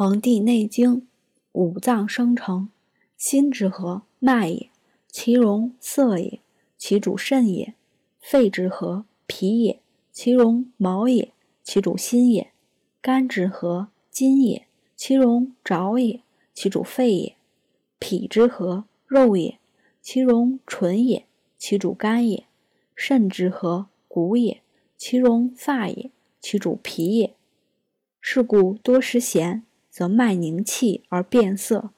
黄帝内经》五脏生成，心之和，脉也；其容，色也；其主肾也。肺之和，脾也；其容，毛也；其主心也。肝之和，筋也；其容，爪也；其主肺也。脾之和，肉也；其容，唇也；其主肝也。肾之和，骨也；其容，发也；其主皮也。是故多食咸，则脉凝气而变色；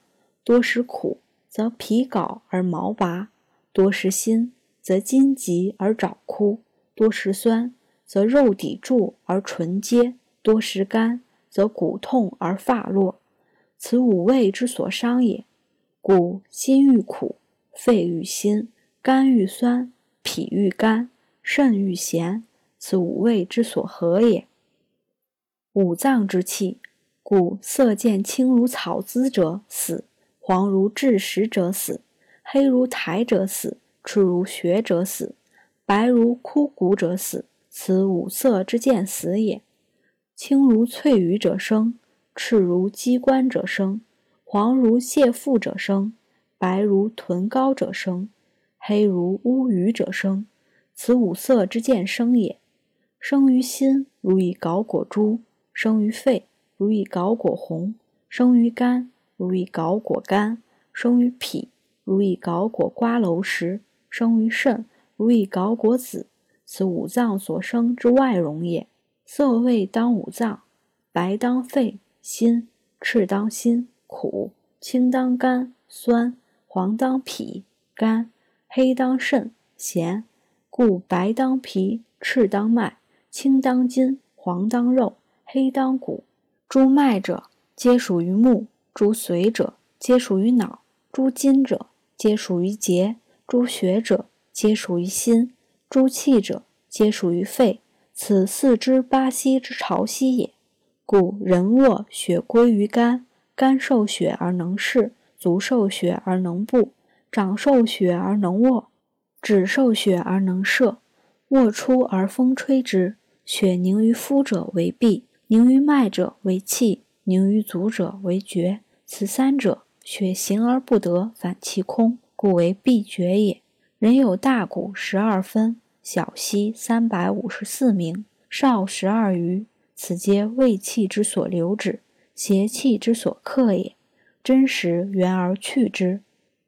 多食苦，则皮槁而毛拔；多食辛，则筋急而爪枯；多食酸，则肉底柱而唇结；多食甘，则骨痛而发落。此五味之所伤也。故心欲苦，肺欲辛，肝欲酸，脾欲甘，肾欲咸，此五味之所合也。五脏之气，故色见青如草滋者死，黄如炙石者死，黑如苔者死，赤如血者死，白如枯骨者死。此五色之见死也。青如翠羽者生，赤如鸡冠者生，黄如蟹腹者生，白如豚膏者生，黑如乌鱼者生。此五色之见生也。生于心，如以槁裹珠。生于肺，如以槁果红；生于肝，如以槁果甘；生于脾，如以槁果瓜蒌实；生于肾，如以槁果子。此五脏所生之外容也。色味当五脏：白当肺、心；赤当心、苦；青当肝、酸；黄当脾、肝；黑当肾、咸。故白当脾，赤当脉，青当筋，黄当肉。黑当骨，诸脉者皆属于目；诸髓者皆属于脑；诸筋者皆属于节；诸血者皆属于心；诸气者皆属于肺。此四肢八息之潮汐也。故人卧血归于肝，肝受血而能视；足受血而能步；掌受血而能握；指受血而能摄。卧出而风吹之，血凝于肤者为痹。凝于脉者为气，凝于足者为厥。此三者，血行而不得，反气空，故为必厥也。人有大骨十二分，小溪三百五十四名，少十二余，此皆胃气之所留止，邪气之所克也。真实源而去之。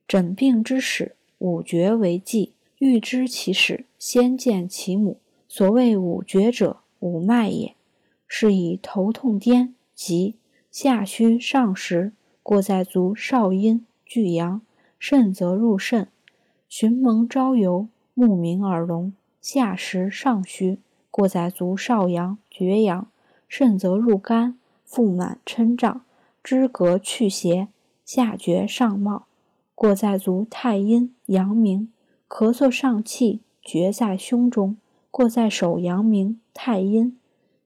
诊病之始，五厥为纪。欲知其始，先见其母。所谓五厥者，五脉也。是以头痛颠急，下虚上实，过在足少阴巨阳，肾则入肾；寻蒙朝游，目明耳聋，下实上虚，过在足少阳厥阳，肾则入肝，腹满嗔胀，肢膈去邪，下厥上冒，过在足太阴阳明，咳嗽上气，厥在胸中，过在手阳明太阴。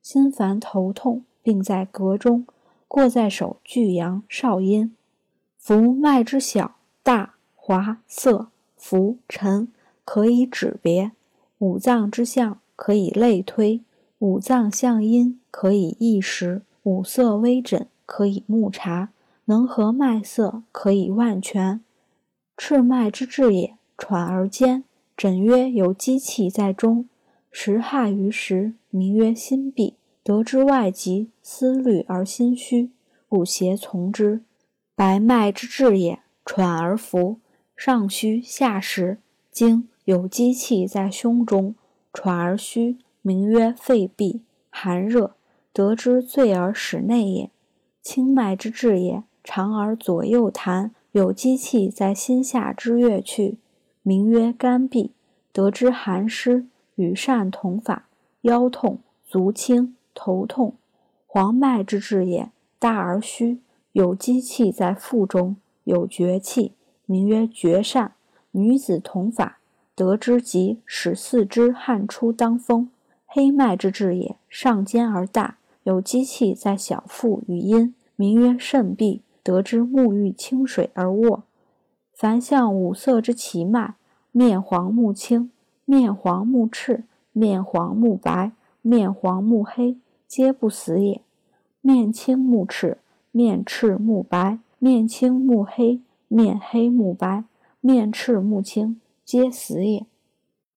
心烦头痛，病在膈中，过在手巨阳少阴。浮脉之小大滑涩浮沉，可以指别；五脏之象，可以类推；五脏相阴，可以异时；五色微诊，可以目察；能合脉色，可以万全。赤脉之治也，喘而坚，诊曰有积气在中。时害于时，名曰心痹。得之外疾，思虑而心虚，故邪从之。白脉之治也，喘而浮，上虚下实，经有积气在胸中，喘而虚，名曰肺痹，寒热，得之醉而使内也。清脉之治也，长而左右弹，有积气在心下之穴去，名曰肝痹，得之寒湿，与善同法，腰痛，足轻，头痛。黄脉之治也，大而虚，有积气在腹中，有绝气，名曰绝疝。女子同法，得之即，使四肢汗出当风。黑脉之治也，上尖而大，有积气在小腹与阴，名曰肾痹，得之沐浴清水而卧。凡向五色之奇脉，面黄目青，面黄目赤，面黄目白，面黄目黑，皆不死也。面青目赤，面赤目白，面青目黑，面黑目白，面赤目青，皆死也。